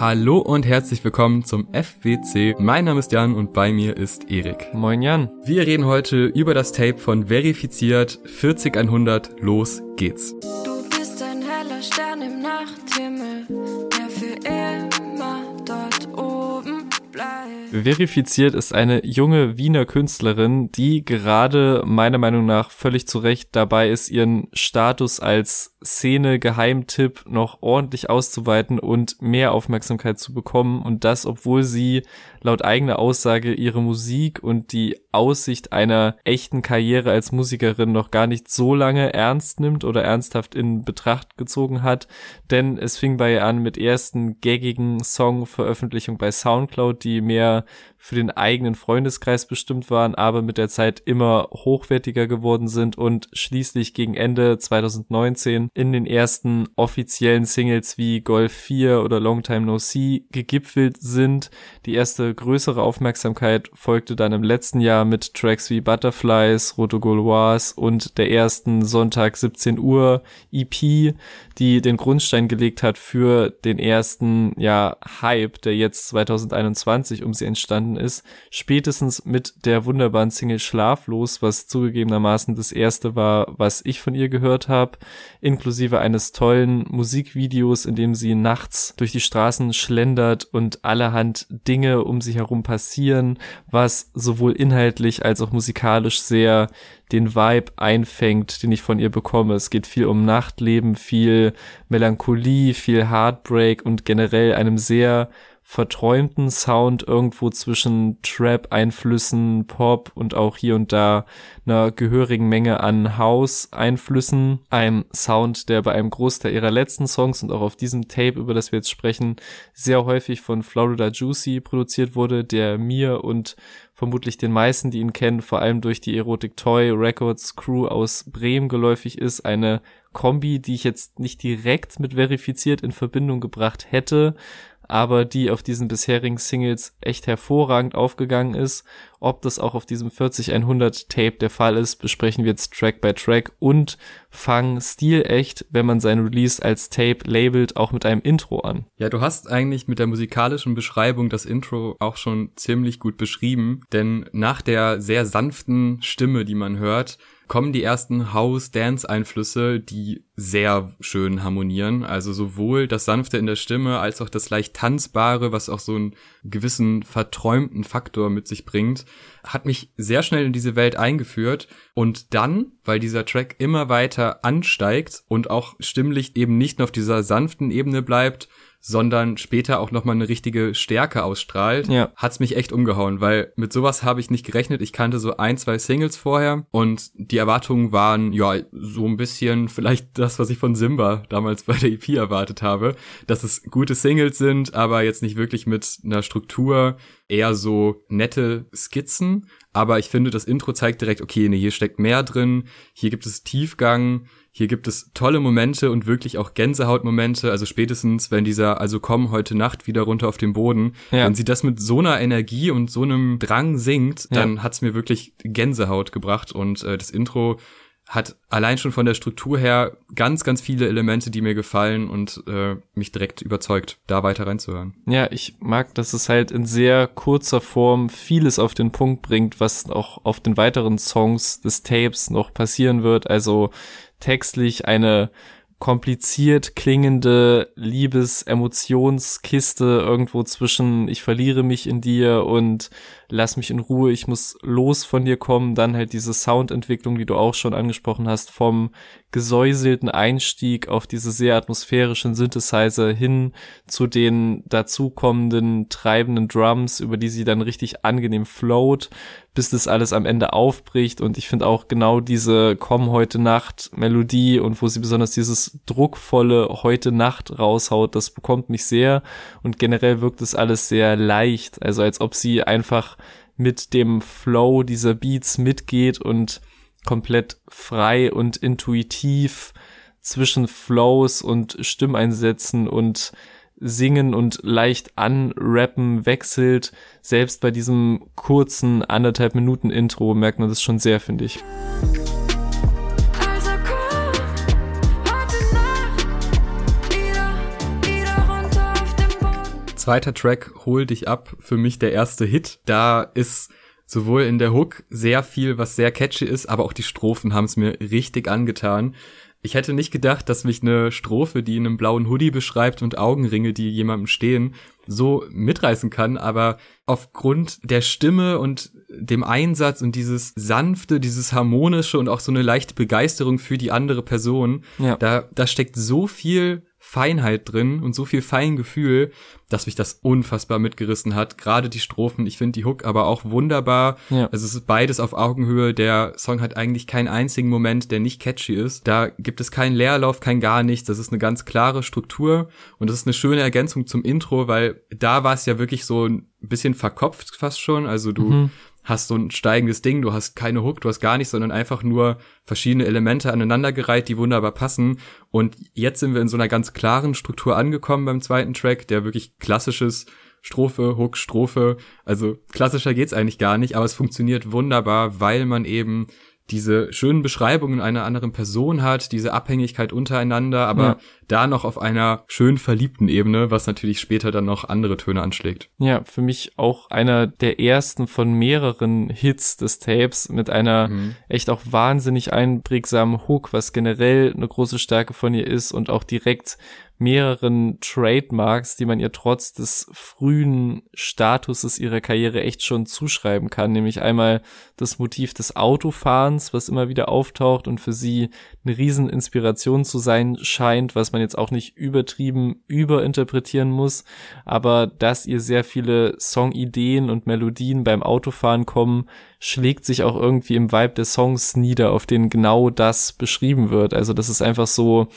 Hallo und herzlich willkommen zum FWC. Mein Name ist Jan und bei mir ist Erik. Moin Jan. Wir reden heute über das Tape von Verifiziert 40100. Los geht's. Du bist ein heller Stern im Nachthimmel, der für immer dort oben bleibt. Verifiziert ist eine junge Wiener Künstlerin, die gerade meiner Meinung nach völlig zu Recht dabei ist, ihren Status als Szene-Geheimtipp noch ordentlich auszuweiten und mehr Aufmerksamkeit zu bekommen. Und das, obwohl sie laut eigener Aussage ihre Musik und die Aussicht einer echten Karriere als Musikerin noch gar nicht so lange ernst nimmt oder ernsthaft in Betracht gezogen hat, denn es fing bei ihr an mit ersten gaggigen Song-Veröffentlichungen bei Soundcloud, die mehr für den eigenen Freundeskreis bestimmt waren, aber mit der Zeit immer hochwertiger geworden sind und schließlich gegen Ende 2019 in den ersten offiziellen Singles wie Golf 4 oder Long Time No See gegipfelt sind. Die erste größere Aufmerksamkeit folgte dann im letzten Jahr mit Tracks wie Butterflies, Roto Gauloise und der ersten Sonntag 17 Uhr EP, die den Grundstein gelegt hat für den ersten, ja, Hype, der jetzt 2021 um sie entstanden ist. Spätestens mit der wunderbaren Single Schlaflos, was zugegebenermaßen das erste war, was ich von ihr gehört habe, inklusive eines tollen Musikvideos, in dem sie nachts durch die Straßen schlendert und allerhand Dinge um sich herum passieren, was sowohl inhaltlich als auch musikalisch sehr den Vibe einfängt, den ich von ihr bekomme. Es geht viel um Nachtleben, viel Melancholie, viel Heartbreak und generell einem sehr verträumten Sound irgendwo zwischen Trap-Einflüssen, Pop und auch hier und da einer gehörigen Menge an House-Einflüssen. Ein Sound, der bei einem Großteil ihrer letzten Songs und auch auf diesem Tape, über das wir jetzt sprechen, sehr häufig von Florida Juicy produziert wurde, der mir und vermutlich den meisten, die ihn kennen, vor allem durch die Erotic Toy Records Crew aus Bremen geläufig ist. Eine Kombi, die ich jetzt nicht direkt mit verifiziert in Verbindung gebracht hätte, aber die auf diesen bisherigen Singles echt hervorragend aufgegangen ist. Ob das auch auf diesem 40100 Tape der Fall ist, besprechen wir jetzt Track by Track und fangen stilecht, wenn man sein Release als Tape labelt, auch mit einem Intro an. Ja, du hast eigentlich mit der musikalischen Beschreibung das Intro auch schon ziemlich gut beschrieben, denn nach der sehr sanften Stimme, die man hört, kommen die ersten House-Dance-Einflüsse, die sehr schön harmonieren. Also sowohl das Sanfte in der Stimme als auch das leicht Tanzbare, was auch so einen gewissen verträumten Faktor mit sich bringt, hat mich sehr schnell in diese Welt eingeführt. Und dann, weil dieser Track immer weiter ansteigt und auch stimmlich eben nicht nur auf dieser sanften Ebene bleibt, sondern später auch nochmal eine richtige Stärke ausstrahlt, ja. hat's mich echt umgehauen, weil mit sowas habe ich nicht gerechnet. Ich kannte so ein, zwei Singles vorher und die Erwartungen waren ja so ein bisschen vielleicht das, was ich von Simba damals bei der EP erwartet habe, dass es gute Singles sind, aber jetzt nicht wirklich mit einer Struktur, eher so nette Skizzen. Aber ich finde, das Intro zeigt direkt, okay, nee, hier steckt mehr drin, hier gibt es Tiefgang, hier gibt es tolle Momente und wirklich auch Gänsehautmomente. Also spätestens, wenn dieser, also komm heute Nacht wieder runter auf den Boden, Ja. wenn sie das mit so einer Energie und so einem Drang singt, Ja. dann hat's mir wirklich Gänsehaut gebracht. Und äh, das Intro hat allein schon von der Struktur her ganz, ganz viele Elemente, die mir gefallen und äh, mich direkt überzeugt, da weiter reinzuhören. Ja, ich mag, dass es halt in sehr kurzer Form vieles auf den Punkt bringt, was auch auf den weiteren Songs des Tapes noch passieren wird. Also textlich eine kompliziert klingende Liebes-Emotionskiste irgendwo zwischen ich verliere mich in dir und lass mich in Ruhe, ich muss los von dir kommen. Dann halt diese Soundentwicklung, die du auch schon angesprochen hast, vom gesäuselten Einstieg auf diese sehr atmosphärischen Synthesizer hin zu den dazukommenden treibenden Drums, über die sie dann richtig angenehm float, bis das alles am Ende aufbricht. Und ich finde auch genau diese Komm heute Nacht Melodie und wo sie besonders dieses druckvolle heute Nacht raushaut, das bekommt mich sehr. Und generell wirkt es alles sehr leicht, also als ob sie einfach mit dem Flow dieser Beats mitgeht und komplett frei und intuitiv zwischen Flows und Stimmeinsätzen und Singen und leicht anrappen wechselt. Selbst bei diesem kurzen anderthalb Minuten Intro merkt man das schon sehr, finde ich. Also zweiter Track Hol dich ab, für mich der erste Hit. Da ist sowohl in der Hook sehr viel, was sehr catchy ist, aber auch die Strophen haben es mir richtig angetan. Ich hätte nicht gedacht, dass mich eine Strophe, die in einem blauen Hoodie beschreibt und Augenringe, die jemandem stehen, so mitreißen kann, aber aufgrund der Stimme und dem Einsatz und dieses sanfte, dieses harmonische und auch so eine leichte Begeisterung für die andere Person, ja. da, da steckt so viel Feinheit drin und so viel Feingefühl, dass mich das unfassbar mitgerissen hat. Gerade die Strophen, ich finde die Hook aber auch wunderbar. Ja. Also es ist beides auf Augenhöhe. Der Song hat eigentlich keinen einzigen Moment, der nicht catchy ist. Da gibt es keinen Leerlauf, kein gar nichts. Das ist eine ganz klare Struktur und das ist eine schöne Ergänzung zum Intro, weil da war es ja wirklich so ein bisschen verkopft fast schon. Also du mhm hast so ein steigendes Ding, du hast keine Hook, du hast gar nichts, sondern einfach nur verschiedene Elemente aneinandergereiht, die wunderbar passen. Und jetzt sind wir in so einer ganz klaren Struktur angekommen beim zweiten Track, der wirklich klassisches Strophe, Hook, Strophe. Also klassischer geht's eigentlich gar nicht, aber es funktioniert wunderbar, weil man eben diese schönen Beschreibungen einer anderen Person hat, diese Abhängigkeit untereinander, aber ja. da noch auf einer schön verliebten Ebene, was natürlich später dann noch andere Töne anschlägt. Ja, für mich auch einer der ersten von mehreren Hits des Tapes mit einer mhm. echt auch wahnsinnig einprägsamen Hook, was generell eine große Stärke von ihr ist und auch direkt mehreren Trademarks, die man ihr trotz des frühen Statuses ihrer Karriere echt schon zuschreiben kann, nämlich einmal das Motiv des Autofahrens, was immer wieder auftaucht und für sie eine Rieseninspiration zu sein scheint, was man jetzt auch nicht übertrieben überinterpretieren muss, aber dass ihr sehr viele Songideen und Melodien beim Autofahren kommen, schlägt sich auch irgendwie im Vibe des Songs nieder, auf den genau das beschrieben wird. Also das ist einfach so,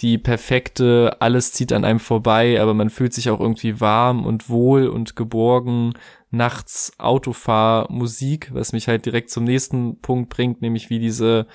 die perfekte, alles zieht an einem vorbei, aber man fühlt sich auch irgendwie warm und wohl und geborgen. Nachts Autofahrmusik, was mich halt direkt zum nächsten Punkt bringt, nämlich wie diese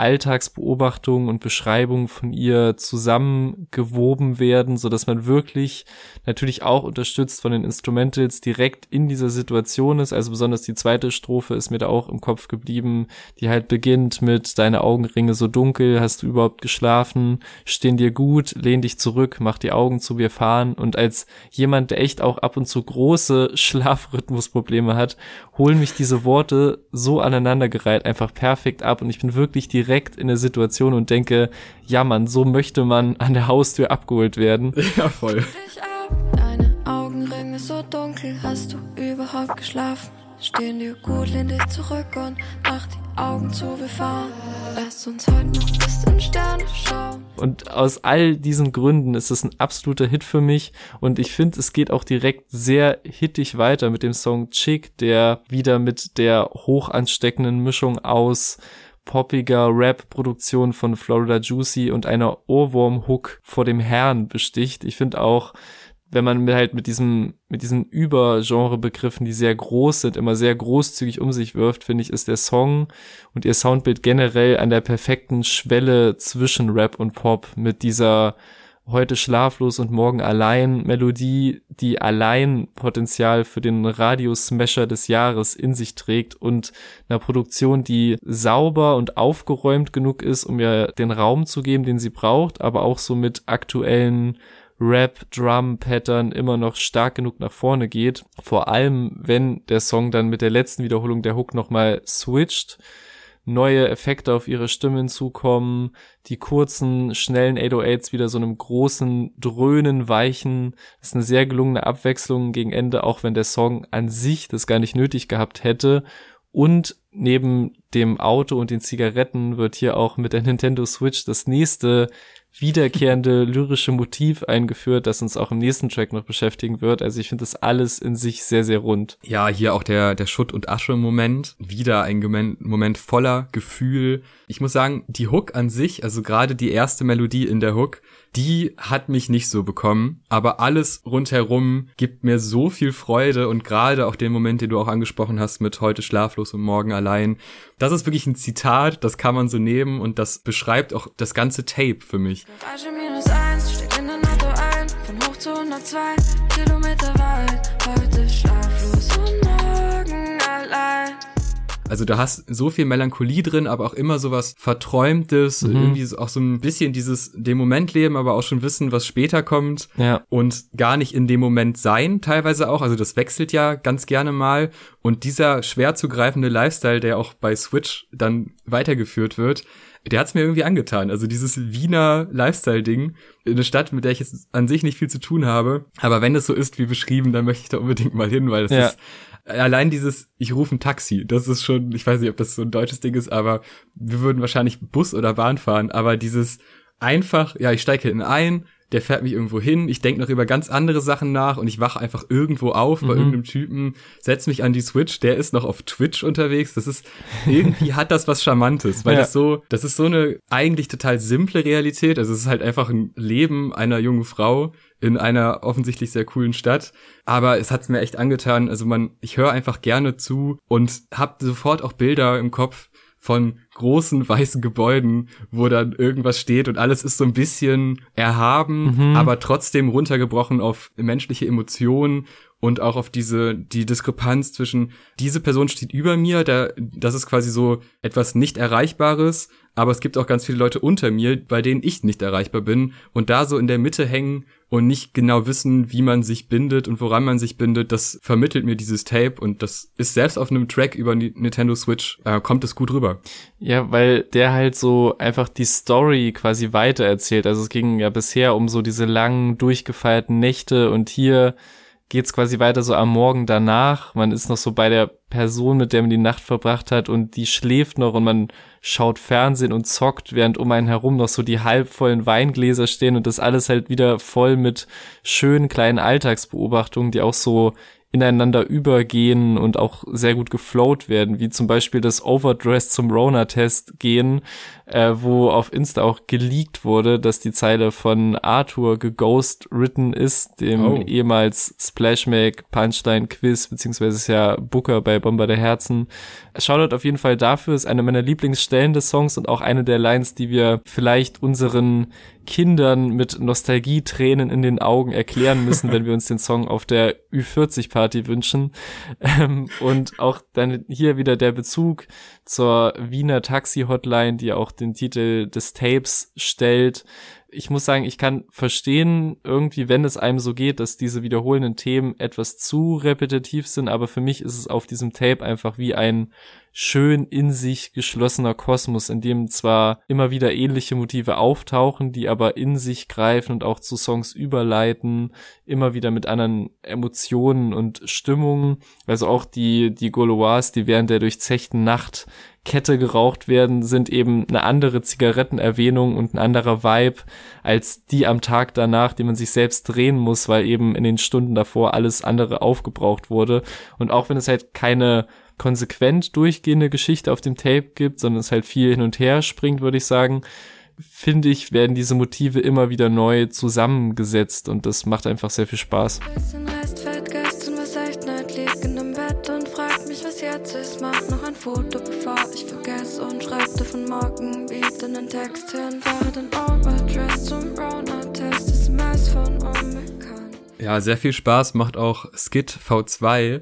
Alltagsbeobachtungen und Beschreibungen von ihr zusammengewoben werden, so dass man wirklich natürlich auch unterstützt von den Instrumentals direkt in dieser Situation ist. Also besonders die zweite Strophe ist mir da auch im Kopf geblieben, die halt beginnt mit deine Augenringe so dunkel, hast du überhaupt geschlafen, stehen dir gut, lehn dich zurück, mach die Augen zu, wir fahren. Und als jemand, der echt auch ab und zu große Schlafrhythmusprobleme hat, holen mich diese Worte so aneinandergereiht einfach perfekt ab und ich bin wirklich direkt in der Situation und denke, ja man, so möchte man an der Haustür abgeholt werden. Ja, voll. Deine Augenringe so dunkel, hast du überhaupt geschlafen? Stehen dir gut, lehn dich zurück und mach die Augen zu, wir fahren. Lass uns heute noch bis in Sterne schauen. Und aus all diesen Gründen ist es ein absoluter Hit für mich. Und ich finde, es geht auch direkt sehr hittig weiter mit dem Song Chick, der wieder mit der hoch ansteckenden Mischung aus poppiger Rap-Produktion von Florida Juicy und einer Ohrwurm-Hook vor dem Herrn besticht. Ich finde auch, wenn man halt mit diesem, mit diesen Übergenre-Begriffen, die sehr groß sind, immer sehr großzügig um sich wirft, finde ich, ist der Song und ihr Soundbild generell an der perfekten Schwelle zwischen Rap und Pop mit dieser heute schlaflos und morgen allein Melodie, die allein Potenzial für den Radiosmasher des Jahres in sich trägt und einer Produktion, die sauber und aufgeräumt genug ist, um ihr den Raum zu geben, den sie braucht, aber auch so mit aktuellen Rap-Drum-Pattern immer noch stark genug nach vorne geht. Vor allem, wenn der Song dann mit der letzten Wiederholung der Hook nochmal switcht, neue Effekte auf ihre Stimmen zukommen, die kurzen, schnellen 808s wieder so einem großen, dröhnen, weichen. Das ist eine sehr gelungene Abwechslung gegen Ende, auch wenn der Song an sich das gar nicht nötig gehabt hätte. Und neben dem Auto und den Zigaretten wird hier auch mit der Nintendo Switch das nächste wiederkehrende lyrische Motiv eingeführt, das uns auch im nächsten Track noch beschäftigen wird. Also ich finde das alles in sich sehr, sehr rund. Ja, hier auch der, der Schutt- und Asche-Moment. Wieder ein Moment voller Gefühl. Ich muss sagen, die Hook an sich, also gerade die erste Melodie in der Hook, die hat mich nicht so bekommen, aber alles rundherum gibt mir so viel Freude und gerade auch den Moment, den du auch angesprochen hast mit heute schlaflos und morgen allein. Das ist wirklich ein Zitat, das kann man so nehmen und das beschreibt auch das ganze Tape für mich. Garage minus eins, steig in ein Auto ein, von hoch zu 102 Kilometer weit, heute schlaflos und. Also du hast so viel Melancholie drin, aber auch immer sowas Verträumtes, mhm. irgendwie auch so ein bisschen dieses dem Moment leben, aber auch schon wissen, was später kommt. Ja. Und gar nicht in dem Moment sein, teilweise auch. Also das wechselt ja ganz gerne mal. Und dieser schwer zugreifende Lifestyle, der auch bei Switch dann weitergeführt wird, der hat's mir irgendwie angetan. Also dieses Wiener Lifestyle-Ding, eine Stadt, mit der ich jetzt an sich nicht viel zu tun habe. Aber wenn es so ist, wie beschrieben, dann möchte ich da unbedingt mal hin, weil das ja. ist allein dieses, ich rufe ein Taxi, das ist schon, ich weiß nicht, ob das so ein deutsches Ding ist, aber wir würden wahrscheinlich Bus oder Bahn fahren, aber dieses einfach, ja, ich steige hin ein, der fährt mich irgendwo hin, ich denke noch über ganz andere Sachen nach und ich wache einfach irgendwo auf bei mhm. irgendeinem Typen, setz mich an die Switch, der ist noch auf Twitch unterwegs. Das ist, irgendwie hat das was Charmantes, weil ja. das so, das ist so eine eigentlich total simple Realität. Also es ist halt einfach ein Leben einer jungen Frau in einer offensichtlich sehr coolen Stadt. Aber es hat's mir echt angetan. Also man, ich höre einfach gerne zu und hab sofort auch Bilder im Kopf, von großen weißen Gebäuden, wo dann irgendwas steht und alles ist so ein bisschen erhaben, mhm. aber trotzdem runtergebrochen auf menschliche Emotionen und auch auf diese die Diskrepanz zwischen diese Person steht über mir, da das ist quasi so etwas nicht erreichbares, aber es gibt auch ganz viele Leute unter mir, bei denen ich nicht erreichbar bin und da so in der Mitte hängen und nicht genau wissen, wie man sich bindet und woran man sich bindet, das vermittelt mir dieses Tape und das ist selbst auf einem Track über Nintendo Switch, äh, kommt es gut rüber. Ja, weil der halt so einfach die Story quasi weiter erzählt. Also es ging ja bisher um so diese langen, durchgefeierten Nächte und hier geht's quasi weiter so am Morgen danach. Man ist noch so bei der Person, mit der man die Nacht verbracht hat und die schläft noch und man schaut Fernsehen und zockt, während um einen herum noch so die halbvollen Weingläser stehen und das alles halt wieder voll mit schönen kleinen Alltagsbeobachtungen, die auch so ineinander übergehen und auch sehr gut geflowt werden, wie zum Beispiel das Overdress zum Rona-Test gehen, äh, wo auf Insta auch geleakt wurde, dass die Zeile von Arthur geghost written ist, dem oh. ehemals Splashmag Punchline Quiz, beziehungsweise ist ja Booker bei Bomber der Herzen. Shoutout auf jeden Fall dafür, ist eine meiner Lieblingsstellen des Songs und auch eine der Lines, die wir vielleicht unseren Kindern mit Nostalgietränen in den Augen erklären müssen, wenn wir uns den Song auf der Ü40-Party wünschen. Ähm, und auch dann hier wieder der Bezug zur Wiener Taxi-Hotline, die auch den Titel des Tapes stellt. Ich muss sagen, ich kann verstehen, irgendwie, wenn es einem so geht, dass diese wiederholenden Themen etwas zu repetitiv sind, aber für mich ist es auf diesem Tape einfach wie ein schön in sich geschlossener Kosmos, in dem zwar immer wieder ähnliche Motive auftauchen, die aber in sich greifen und auch zu Songs überleiten, immer wieder mit anderen Emotionen und Stimmungen. Also auch die, die Gaulois, die während der durchzechten Nacht Kette geraucht werden, sind eben eine andere Zigarettenerwähnung und ein anderer Vibe als die am Tag danach, die man sich selbst drehen muss, weil eben in den Stunden davor alles andere aufgebraucht wurde. Und auch wenn es halt keine konsequent durchgehende Geschichte auf dem Tape gibt, sondern es halt viel hin und her springt, würde ich sagen, finde ich, werden diese Motive immer wieder neu zusammengesetzt und das macht einfach sehr viel Spaß. Jetzt ist, mach noch ein Foto, bevor ich vergesse und schreibte von morgen wieder einen Text hin. Fahre den Overdress zum Rona-Test, SMS von unbekannt. Ja, sehr viel Spaß macht auch Skit V2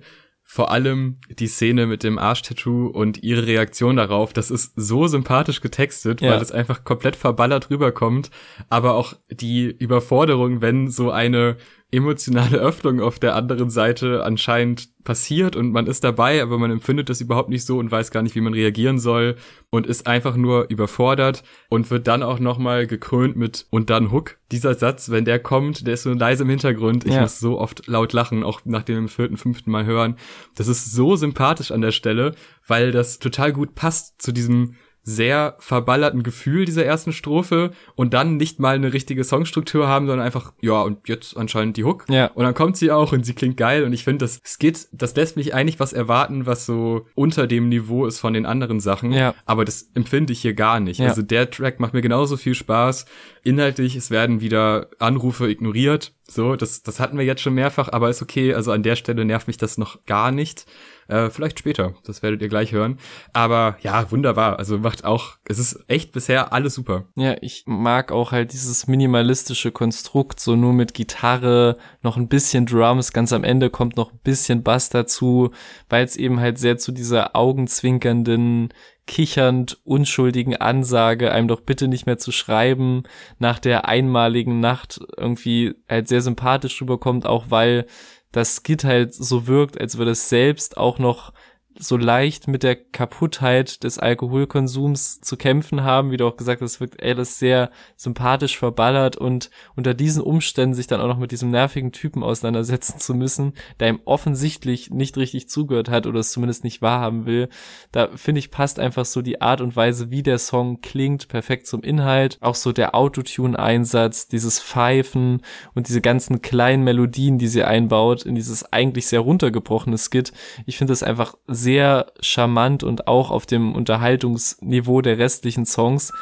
vor allem die Szene mit dem Arschtattoo und ihre Reaktion darauf, das ist so sympathisch getextet, ja. weil es einfach komplett verballert rüberkommt, aber auch die Überforderung, wenn so eine emotionale Öffnung auf der anderen Seite anscheinend passiert und man ist dabei, aber man empfindet das überhaupt nicht so und weiß gar nicht, wie man reagieren soll und ist einfach nur überfordert und wird dann auch nochmal gekrönt mit und dann Hook. Dieser Satz, wenn der kommt, der ist so leise im Hintergrund. Ich ja. muss so oft laut lachen, auch nach dem vierten, fünften Mal hören. Das ist so sympathisch an der Stelle, weil das total gut passt zu diesem sehr verballerten Gefühl dieser ersten Strophe und dann nicht mal eine richtige Songstruktur haben, sondern einfach, ja, und jetzt anscheinend die Hook. Ja. Und dann kommt sie auch und sie klingt geil und ich finde, das Skit, das lässt mich eigentlich was erwarten, was so unter dem Niveau ist von den anderen Sachen. Ja. Aber das empfinde ich hier gar nicht. Ja. Also der Track macht mir genauso viel Spaß. Inhaltlich, es werden wieder Anrufe ignoriert. So, das, das hatten wir jetzt schon mehrfach, aber ist okay. Also an der Stelle nervt mich das noch gar nicht. Äh, vielleicht später, das werdet ihr gleich hören. Aber ja, wunderbar. Also macht auch, es ist echt bisher alles super. Ja, ich mag auch halt dieses minimalistische Konstrukt, so nur mit Gitarre, noch ein bisschen Drums, ganz am Ende kommt noch ein bisschen Bass dazu, weil es eben halt sehr zu dieser augenzwinkernden kichernd unschuldigen Ansage, einem doch bitte nicht mehr zu schreiben, nach der einmaligen Nacht irgendwie halt sehr sympathisch rüberkommt, auch weil das Skit halt so wirkt, als würde es selbst auch noch so leicht mit der Kaputtheit des Alkoholkonsums zu kämpfen haben, wie du auch gesagt hast, wirkt alles sehr sympathisch verballert und unter diesen Umständen sich dann auch noch mit diesem nervigen Typen auseinandersetzen zu müssen, der ihm offensichtlich nicht richtig zugehört hat oder es zumindest nicht wahrhaben will. Da finde ich passt einfach so die Art und Weise, wie der Song klingt, perfekt zum Inhalt. Auch so der Autotune-Einsatz, dieses Pfeifen und diese ganzen kleinen Melodien, die sie einbaut in dieses eigentlich sehr runtergebrochene Skit. Ich finde das einfach sehr sehr charmant und auch auf dem Unterhaltungsniveau der restlichen Songs.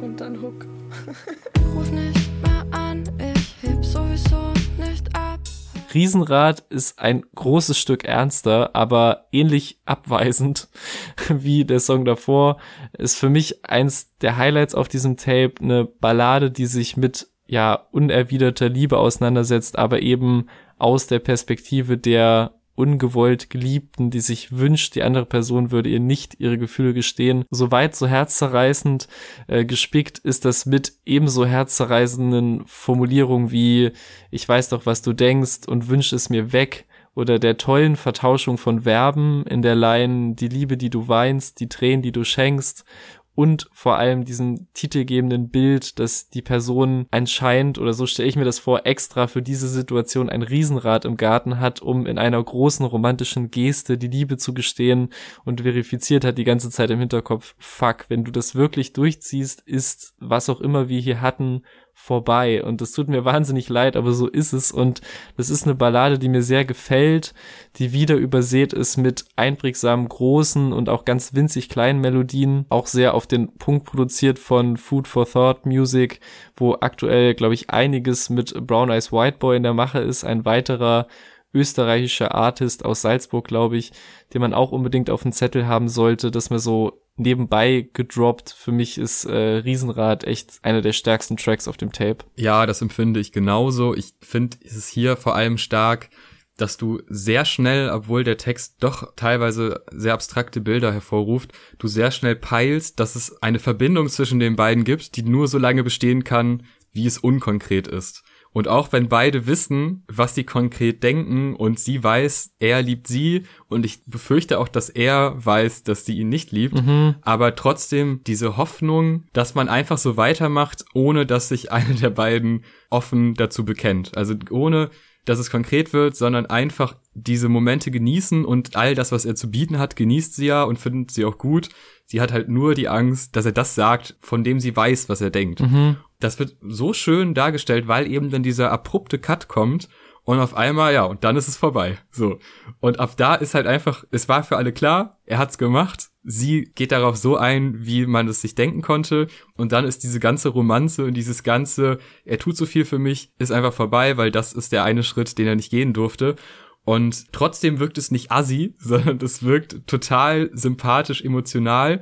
Und dann Hook. Ruf nicht mehr an, ich heb sowieso nicht ab. Riesenrad ist ein großes Stück ernster, aber ähnlich abweisend wie der Song davor. Ist für mich eins der Highlights auf diesem Tape eine Ballade, die sich mit ja unerwiderter Liebe auseinandersetzt, aber eben aus der Perspektive der ungewollt Geliebten, die sich wünscht, die andere Person würde ihr nicht ihre Gefühle gestehen. Soweit so herzzerreißend äh, gespickt ist das mit ebenso herzzerreißenden Formulierungen wie ich weiß doch, was du denkst und wünsch es mir weg oder der tollen Vertauschung von Verben in der Line die Liebe, die du weinst, die Tränen, die du schenkst und vor allem diesem titelgebenden Bild, dass die Person anscheinend, oder so stelle ich mir das vor, extra für diese Situation ein Riesenrad im Garten hat, um in einer großen romantischen Geste die Liebe zu gestehen und verifiziert hat die ganze Zeit im Hinterkopf, fuck, wenn du das wirklich durchziehst, ist was auch immer wir hier hatten vorbei. Und das tut mir wahnsinnig leid, aber so ist es. Und das ist eine Ballade, die mir sehr gefällt, die wieder übersät ist mit einprägsamen großen und auch ganz winzig kleinen Melodien. Auch sehr auf den Punkt produziert von Food for Thought Music, wo aktuell, glaube ich, einiges mit Brown Eyes White Boy in der Mache ist. Ein weiterer österreichischer Artist aus Salzburg, glaube ich, den man auch unbedingt auf dem Zettel haben sollte, dass man so nebenbei gedroppt. Für mich ist äh, Riesenrad echt einer der stärksten Tracks auf dem Tape. Ja, das empfinde ich genauso. Ich finde, es hier vor allem stark, dass du sehr schnell, obwohl der Text doch teilweise sehr abstrakte Bilder hervorruft, du sehr schnell peilst, dass es eine Verbindung zwischen den beiden gibt, die nur so lange bestehen kann, wie es unkonkret ist. Und auch wenn beide wissen, was sie konkret denken und sie weiß, er liebt sie und ich befürchte auch, dass er weiß, dass sie ihn nicht liebt, mhm. aber trotzdem diese Hoffnung, dass man einfach so weitermacht, ohne dass sich eine der beiden offen dazu bekennt. Also ohne dass es konkret wird, sondern einfach diese Momente genießen und all das, was er zu bieten hat, genießt sie ja und findet sie auch gut. Sie hat halt nur die Angst, dass er das sagt, von dem sie weiß, was er denkt. Mhm. Das wird so schön dargestellt, weil eben dann dieser abrupte Cut kommt und auf einmal, ja, und dann ist es vorbei. So. Und ab da ist halt einfach, es war für alle klar, er hat's gemacht. Sie geht darauf so ein, wie man es sich denken konnte. Und dann ist diese ganze Romanze und dieses ganze, er tut so viel für mich, ist einfach vorbei, weil das ist der eine Schritt, den er nicht gehen durfte. Und trotzdem wirkt es nicht assi, sondern es wirkt total sympathisch, emotional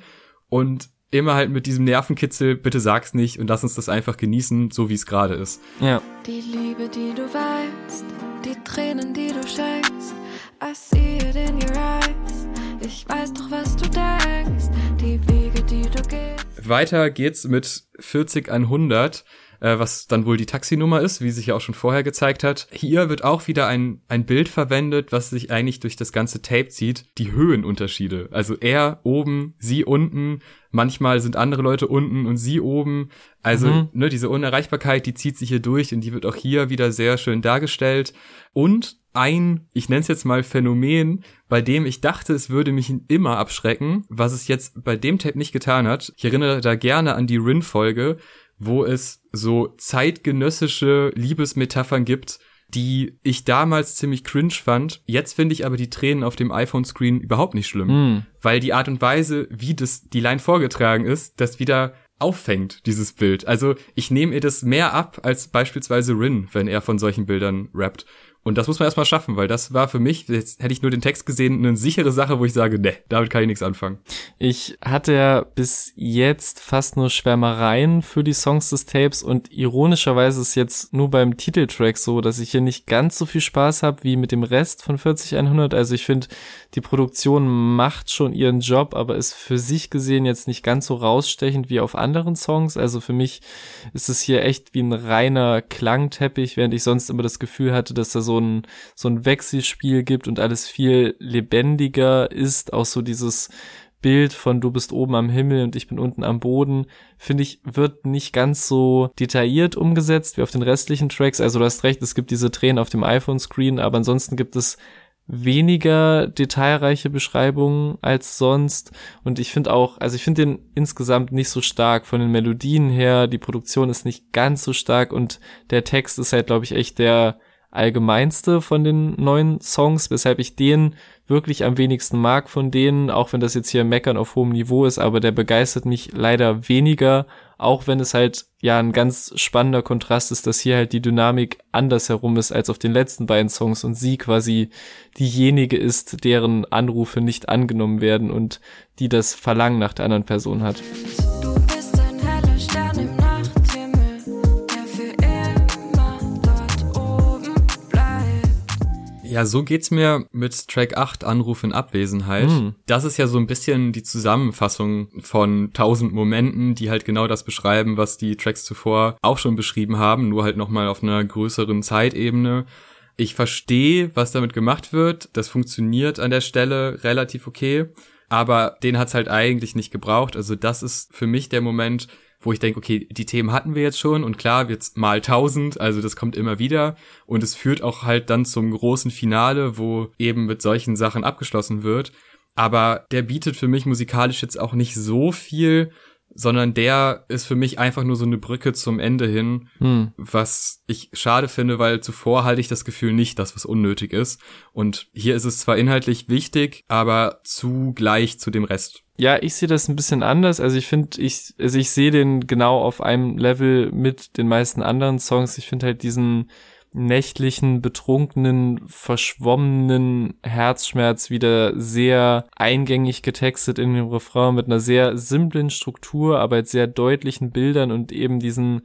und immer halt mit diesem Nervenkitzel, bitte sag's nicht und lass uns das einfach genießen, so wie es gerade ist. Ja. Die Liebe, die du weißt, die Tränen, die du schenkst, I see it in your eyes. Ich weiß doch, was du denkst, die Wege, die du gehst. Weiter geht's mit 40 an 100 äh, was dann wohl die Taxinummer ist, wie sich ja auch schon vorher gezeigt hat. Hier wird auch wieder ein, ein Bild verwendet, was sich eigentlich durch das ganze Tape zieht, die Höhenunterschiede. Also er oben, sie unten, manchmal sind andere Leute unten und sie oben. Also mhm. ne, diese Unerreichbarkeit, die zieht sich hier durch und die wird auch hier wieder sehr schön dargestellt. Und ein, ich nenne es jetzt mal Phänomen, bei dem ich dachte, es würde mich immer abschrecken, was es jetzt bei dem Tape nicht getan hat. Ich erinnere da gerne an die Rin-Folge, wo es so zeitgenössische Liebesmetaphern gibt, die ich damals ziemlich cringe fand. Jetzt finde ich aber die Tränen auf dem iPhone-Screen überhaupt nicht schlimm, Mm. weil die Art und Weise, wie das die Line vorgetragen ist, das wieder auffängt, dieses Bild. Also ich nehme ihr das mehr ab als beispielsweise Rin, wenn er von solchen Bildern rappt. Und das muss man erstmal schaffen, weil das war für mich, jetzt hätte ich nur den Text gesehen, eine sichere Sache, wo ich sage, ne, damit kann ich nichts anfangen. Ich hatte ja bis jetzt fast nur Schwärmereien für die Songs des Tapes und ironischerweise ist jetzt nur beim Titeltrack so, dass ich hier nicht ganz so viel Spaß habe wie mit dem Rest von 40100. Also ich finde, die Produktion macht schon ihren Job, aber ist für sich gesehen jetzt nicht ganz so rausstechend wie auf anderen Songs. Also für mich ist es hier echt wie ein reiner Klangteppich, während ich sonst immer das Gefühl hatte, dass da so ein, so ein Wechselspiel gibt und alles viel lebendiger ist. Auch so dieses Bild von du bist oben am Himmel und ich bin unten am Boden, finde ich, wird nicht ganz so detailliert umgesetzt wie auf den restlichen Tracks. Also du hast recht, es gibt diese Tränen auf dem iPhone-Screen, aber ansonsten gibt es weniger detailreiche Beschreibungen als sonst. Und ich finde auch, also ich finde den insgesamt nicht so stark von den Melodien her. Die Produktion ist nicht ganz so stark und der Text ist halt, glaube ich, echt der allgemeinste von den neuen Songs, weshalb ich den wirklich am wenigsten mag von denen, auch wenn das jetzt hier Meckern auf hohem Niveau ist, aber der begeistert mich leider weniger, auch wenn es halt ja ein ganz spannender Kontrast ist, dass hier halt die Dynamik anders herum ist als auf den letzten beiden Songs und sie quasi diejenige ist, deren Anrufe nicht angenommen werden und die das Verlangen nach der anderen Person hat. Ja, so geht's mir mit Track 8 Anruf in Abwesenheit. Hm. Das ist ja so ein bisschen die Zusammenfassung von tausend Momenten, die halt genau das beschreiben, was die Tracks zuvor auch schon beschrieben haben, nur halt nochmal auf einer größeren Zeitebene. Ich verstehe, was damit gemacht wird. Das funktioniert an der Stelle relativ okay. Aber den hat's halt eigentlich nicht gebraucht. Also das ist für mich der Moment, wo ich denke, okay, die Themen hatten wir jetzt schon und klar, jetzt mal tausend, also das kommt immer wieder und es führt auch halt dann zum großen Finale, wo eben mit solchen Sachen abgeschlossen wird. Aber der bietet für mich musikalisch jetzt auch nicht so viel, sondern der ist für mich einfach nur so eine Brücke zum Ende hin, Hm. was ich schade finde, weil zuvor hatte ich das Gefühl nicht, dass was unnötig ist. Und hier ist es zwar inhaltlich wichtig, aber zu gleich zu dem Rest. Ja, ich sehe das ein bisschen anders. Also ich finde, ich, also ich sehe den genau auf einem Level mit den meisten anderen Songs. Ich finde halt diesen nächtlichen, betrunkenen, verschwommenen Herzschmerz wieder sehr eingängig getextet in dem Refrain mit einer sehr simplen Struktur, aber mit sehr deutlichen Bildern und eben diesen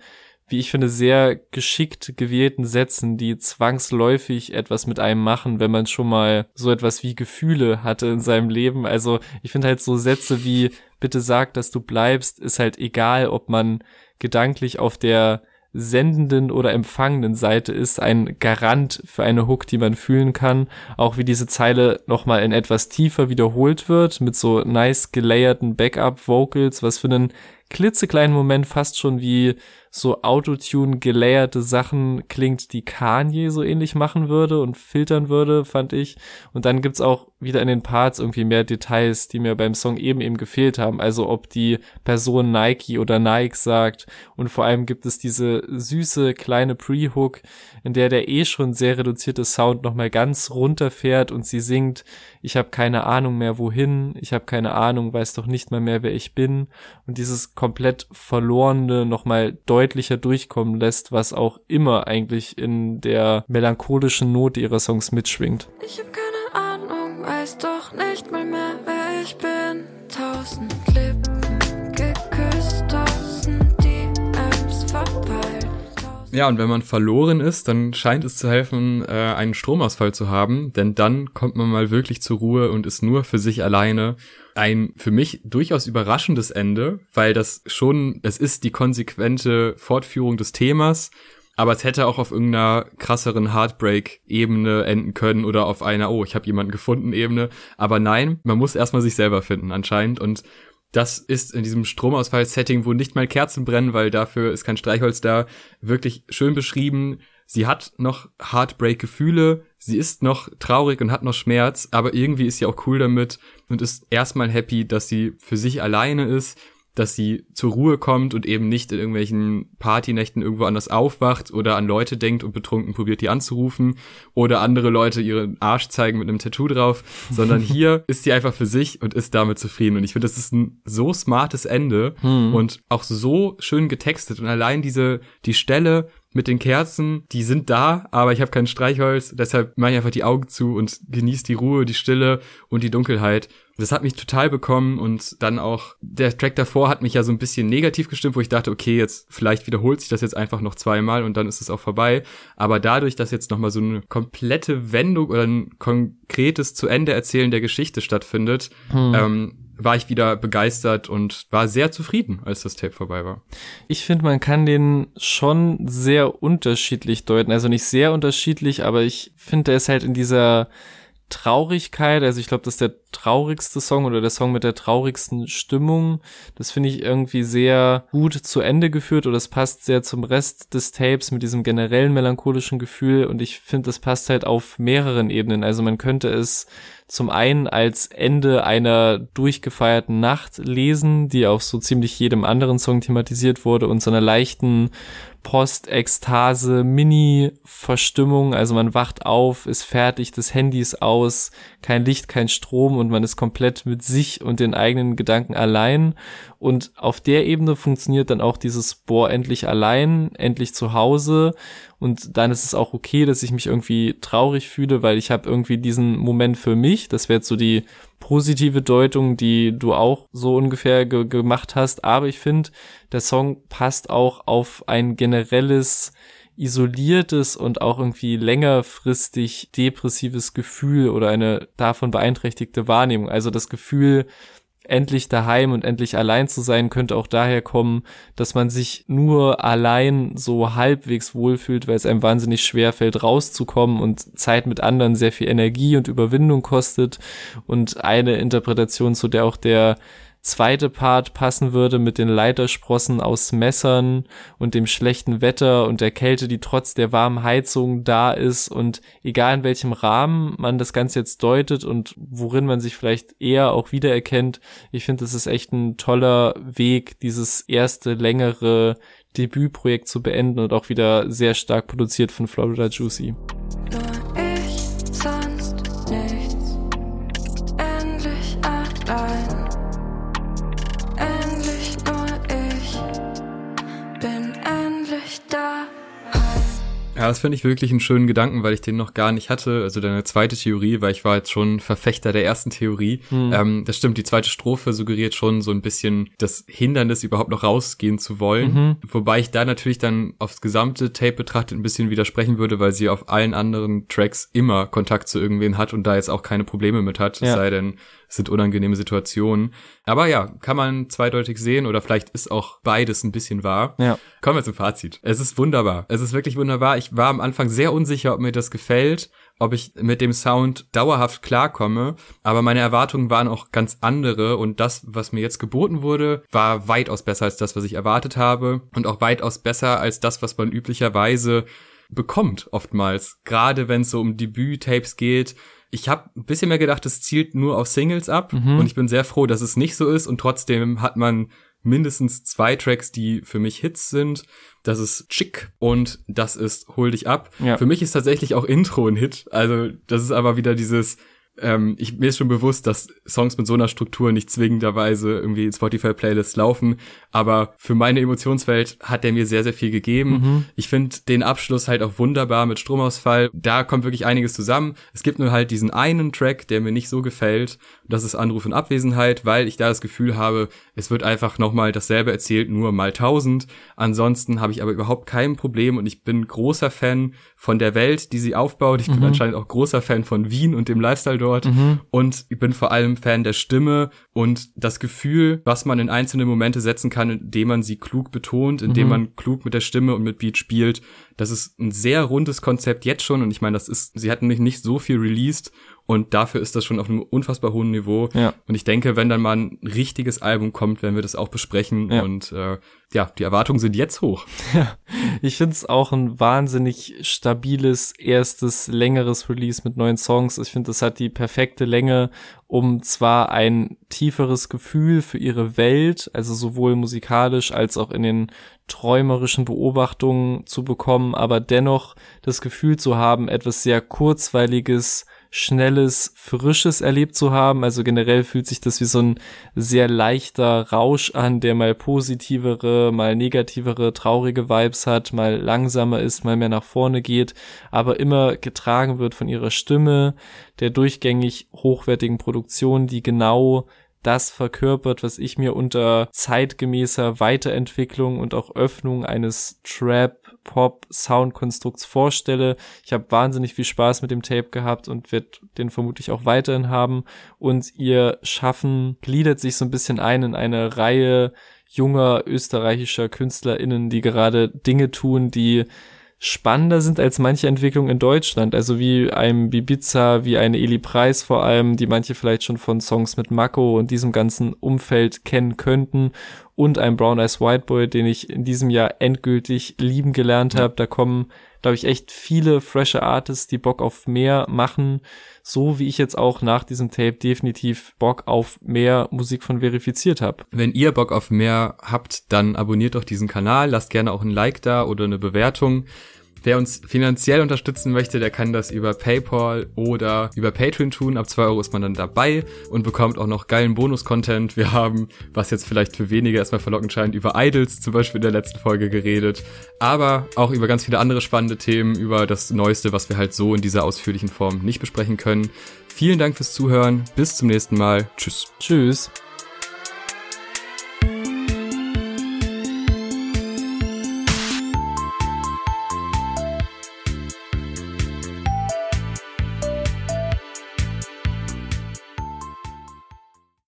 wie ich finde, sehr geschickt gewählten Sätzen, die zwangsläufig etwas mit einem machen, wenn man schon mal so etwas wie Gefühle hatte in seinem Leben. Also ich finde halt so Sätze wie bitte sag, dass du bleibst, ist halt egal, ob man gedanklich auf der sendenden oder empfangenden Seite ist, ein Garant für eine Hook, die man fühlen kann. Auch wie diese Zeile nochmal in etwas tiefer wiederholt wird, mit so nice gelayerten Backup-Vocals, was für einen klitzekleinen Moment fast schon wie so Autotune gelayerte Sachen klingt, die Kanye so ähnlich machen würde und filtern würde, fand ich. Und dann gibt's auch wieder in den Parts irgendwie mehr Details, die mir beim Song eben eben gefehlt haben. Also ob die Person Nike oder Nike sagt. Und vor allem gibt es diese süße kleine Pre-Hook, in der der eh schon sehr reduzierte Sound nochmal ganz runterfährt und sie singt, ich habe keine Ahnung mehr wohin, ich habe keine Ahnung, weiß doch nicht mal mehr, wer ich bin. Und dieses komplett verlorene nochmal deutlicher durchkommen lässt, was auch immer eigentlich in der melancholischen Note ihrer Songs mitschwingt. Ich hab keine Ahnung, weiß doch nicht mal mehr, wer ich bin. Tausend Lippen geküsst, tausend DMs verpeilt. Ja, und wenn man verloren ist, dann scheint es zu helfen, äh, einen Stromausfall zu haben, denn dann kommt man mal wirklich zur Ruhe und ist nur für sich alleine. Ein für mich durchaus überraschendes Ende, weil das schon, es ist die konsequente Fortführung des Themas, aber es hätte auch auf irgendeiner krasseren Heartbreak-Ebene enden können oder auf einer, oh, ich habe jemanden gefunden Ebene. Aber nein, man muss erstmal sich selber finden anscheinend und das ist in diesem Stromausfall-Setting, wo nicht mal Kerzen brennen, weil dafür ist kein Streichholz da, wirklich schön beschrieben. Sie hat noch Heartbreak-Gefühle, sie ist noch traurig und hat noch Schmerz, aber irgendwie ist sie auch cool damit und ist erstmal happy, dass sie für sich alleine ist dass sie zur Ruhe kommt und eben nicht in irgendwelchen Partynächten irgendwo anders aufwacht oder an Leute denkt und betrunken probiert, die anzurufen oder andere Leute ihren Arsch zeigen mit einem Tattoo drauf, sondern hier ist sie einfach für sich und ist damit zufrieden. Und ich finde, das ist ein so smartes Ende hm. und auch so schön getextet und allein diese, die Stelle, mit den Kerzen, die sind da, aber ich habe kein Streichholz, deshalb mache ich einfach die Augen zu und genieße die Ruhe, die Stille und die Dunkelheit. Das hat mich total bekommen und dann auch der Track davor hat mich ja so ein bisschen negativ gestimmt, wo ich dachte, okay, jetzt vielleicht wiederholt sich das jetzt einfach noch zweimal und dann ist es auch vorbei. Aber dadurch, dass jetzt nochmal so eine komplette Wendung oder ein konkretes zu Ende erzählen der Geschichte stattfindet, hm. ähm, war ich wieder begeistert und war sehr zufrieden, als das Tape vorbei war. Ich finde, man kann den schon sehr unterschiedlich deuten. Also nicht sehr unterschiedlich, aber ich finde, der ist halt in dieser Traurigkeit, also ich glaube, das ist der traurigste Song oder der Song mit der traurigsten Stimmung. Das finde ich irgendwie sehr gut zu Ende geführt oder es passt sehr zum Rest des Tapes mit diesem generellen melancholischen Gefühl und ich finde, das passt halt auf mehreren Ebenen. Also man könnte es zum einen als Ende einer durchgefeierten Nacht lesen, die auf so ziemlich jedem anderen Song thematisiert wurde und so einer leichten Post-Ekstase, Mini-Verstimmung, also man wacht auf, ist fertig, das Handy ist aus, kein Licht, kein Strom und man ist komplett mit sich und den eigenen Gedanken allein. Und auf der Ebene funktioniert dann auch dieses, boah, endlich allein, endlich zu Hause. Und dann ist es auch okay, dass ich mich irgendwie traurig fühle, weil ich habe irgendwie diesen Moment für mich. Das wäre jetzt so die positive Deutung, die du auch so ungefähr ge gemacht hast. Aber ich finde, der Song passt auch auf ein generelles isoliertes und auch irgendwie längerfristig depressives Gefühl oder eine davon beeinträchtigte Wahrnehmung. Also das Gefühl, endlich daheim und endlich allein zu sein, könnte auch daher kommen, dass man sich nur allein so halbwegs wohlfühlt, weil es einem wahnsinnig schwer fällt, rauszukommen und Zeit mit anderen sehr viel Energie und Überwindung kostet. Und eine Interpretation, zu der auch der zweite Part passen würde mit den Leitersprossen aus Messern und dem schlechten Wetter und der Kälte, die trotz der warmen Heizung da ist und egal in welchem Rahmen man das Ganze jetzt deutet und worin man sich vielleicht eher auch wiedererkennt, ich finde, das ist echt ein toller Weg, dieses erste längere Debütprojekt zu beenden und auch wieder sehr stark produziert von Florida Juicy. Ja, das finde ich wirklich einen schönen Gedanken, weil ich den noch gar nicht hatte. Also deine zweite Theorie, weil ich war jetzt schon Verfechter der ersten Theorie. Hm. Ähm, das stimmt, die zweite Strophe suggeriert schon so ein bisschen das Hindernis, überhaupt noch rausgehen zu wollen. Mhm. Wobei ich da natürlich dann aufs gesamte Tape betrachtet ein bisschen widersprechen würde, weil sie auf allen anderen Tracks immer Kontakt zu irgendwen hat und da jetzt auch keine Probleme mit hat. Ja. Es sei denn, es sind unangenehme Situationen. Aber ja, kann man zweideutig sehen oder vielleicht ist auch beides ein bisschen wahr. Ja. Kommen wir zum Fazit. Es ist wunderbar. Es ist wirklich wunderbar. Ich war am Anfang sehr unsicher, ob mir das gefällt, ob ich mit dem Sound dauerhaft klarkomme, aber meine Erwartungen waren auch ganz andere und das, was mir jetzt geboten wurde, war weitaus besser als das, was ich erwartet habe und auch weitaus besser als das, was man üblicherweise bekommt oftmals. Gerade wenn es so um Debüt-Tapes geht, ich habe ein bisschen mehr gedacht, es zielt nur auf Singles ab mhm. und ich bin sehr froh, dass es nicht so ist und trotzdem hat man mindestens zwei Tracks, die für mich Hits sind. Das ist Chick und das ist Hol dich ab. Ja. Für mich ist tatsächlich auch Intro ein Hit. Also das ist aber wieder dieses ähm, ich, mir ist schon bewusst, dass Songs mit so einer Struktur nicht zwingenderweise irgendwie in Spotify-Playlists laufen, aber für meine Emotionswelt hat der mir sehr, sehr viel gegeben. Mhm. Ich finde den Abschluss halt auch wunderbar mit Stromausfall. Da kommt wirklich einiges zusammen. Es gibt nur halt diesen einen Track, der mir nicht so gefällt. Das ist Anruf und Abwesenheit, weil ich da das Gefühl habe, es wird einfach nochmal dasselbe erzählt, nur mal tausend. Ansonsten habe ich aber überhaupt kein Problem und ich bin großer Fan von der Welt, die sie aufbaut. Ich bin mhm. anscheinend auch großer Fan von Wien und dem Lifestyle dort. Mhm. Und ich bin vor allem Fan der Stimme und das Gefühl, was man in einzelne Momente setzen kann, indem man sie klug betont, indem mhm. man klug mit der Stimme und mit Beat spielt. Das ist ein sehr rundes Konzept jetzt schon und ich meine, das ist, sie hatten nicht, nicht so viel released und dafür ist das schon auf einem unfassbar hohen Niveau. Ja. Und ich denke, wenn dann mal ein richtiges Album kommt, werden wir das auch besprechen. Ja. Und äh, ja, die Erwartungen sind jetzt hoch. Ja, Ich finde es auch ein wahnsinnig stabiles erstes längeres Release mit neuen Songs. Ich finde, das hat die perfekte Länge, um zwar ein tieferes Gefühl für ihre Welt, also sowohl musikalisch als auch in den träumerischen Beobachtungen zu bekommen, aber dennoch das Gefühl zu haben, etwas sehr kurzweiliges, schnelles, frisches erlebt zu haben. Also generell fühlt sich das wie so ein sehr leichter Rausch an, der mal positivere, mal negativere, traurige Vibes hat, mal langsamer ist, mal mehr nach vorne geht, aber immer getragen wird von ihrer Stimme, der durchgängig hochwertigen Produktion, die genau das verkörpert, was ich mir unter zeitgemäßer Weiterentwicklung und auch Öffnung eines Trap-Pop-Soundkonstrukts vorstelle. Ich habe wahnsinnig viel Spaß mit dem Tape gehabt und werde den vermutlich auch weiterhin haben. Und ihr Schaffen gliedert sich so ein bisschen ein in eine Reihe junger österreichischer KünstlerInnen, die gerade Dinge tun, die spannender sind als manche Entwicklungen in Deutschland. Also wie einem Bibiza, wie eine Eli Preis vor allem, die manche vielleicht schon von Songs mit Mako und diesem ganzen Umfeld kennen könnten. Und ein Brown Eyes White Boy, den ich in diesem Jahr endgültig lieben gelernt habe. Da kommen, glaube ich, echt viele frische Artists, die Bock auf mehr machen. So wie ich jetzt auch nach diesem Tape definitiv Bock auf mehr Musik von verifiziert habe. Wenn ihr Bock auf mehr habt, dann abonniert doch diesen Kanal, lasst gerne auch ein Like da oder eine Bewertung. Wer uns finanziell unterstützen möchte, der kann das über PayPal oder über Patreon tun. Ab zwei Euro ist man dann dabei und bekommt auch noch geilen Bonus-Content. Wir haben, was jetzt vielleicht für wenige erstmal verlockend scheint, über Idols zum Beispiel in der letzten Folge geredet. Aber auch über ganz viele andere spannende Themen, über das Neueste, was wir halt so in dieser ausführlichen Form nicht besprechen können. Vielen Dank fürs Zuhören. Bis zum nächsten Mal. Tschüss. Tschüss.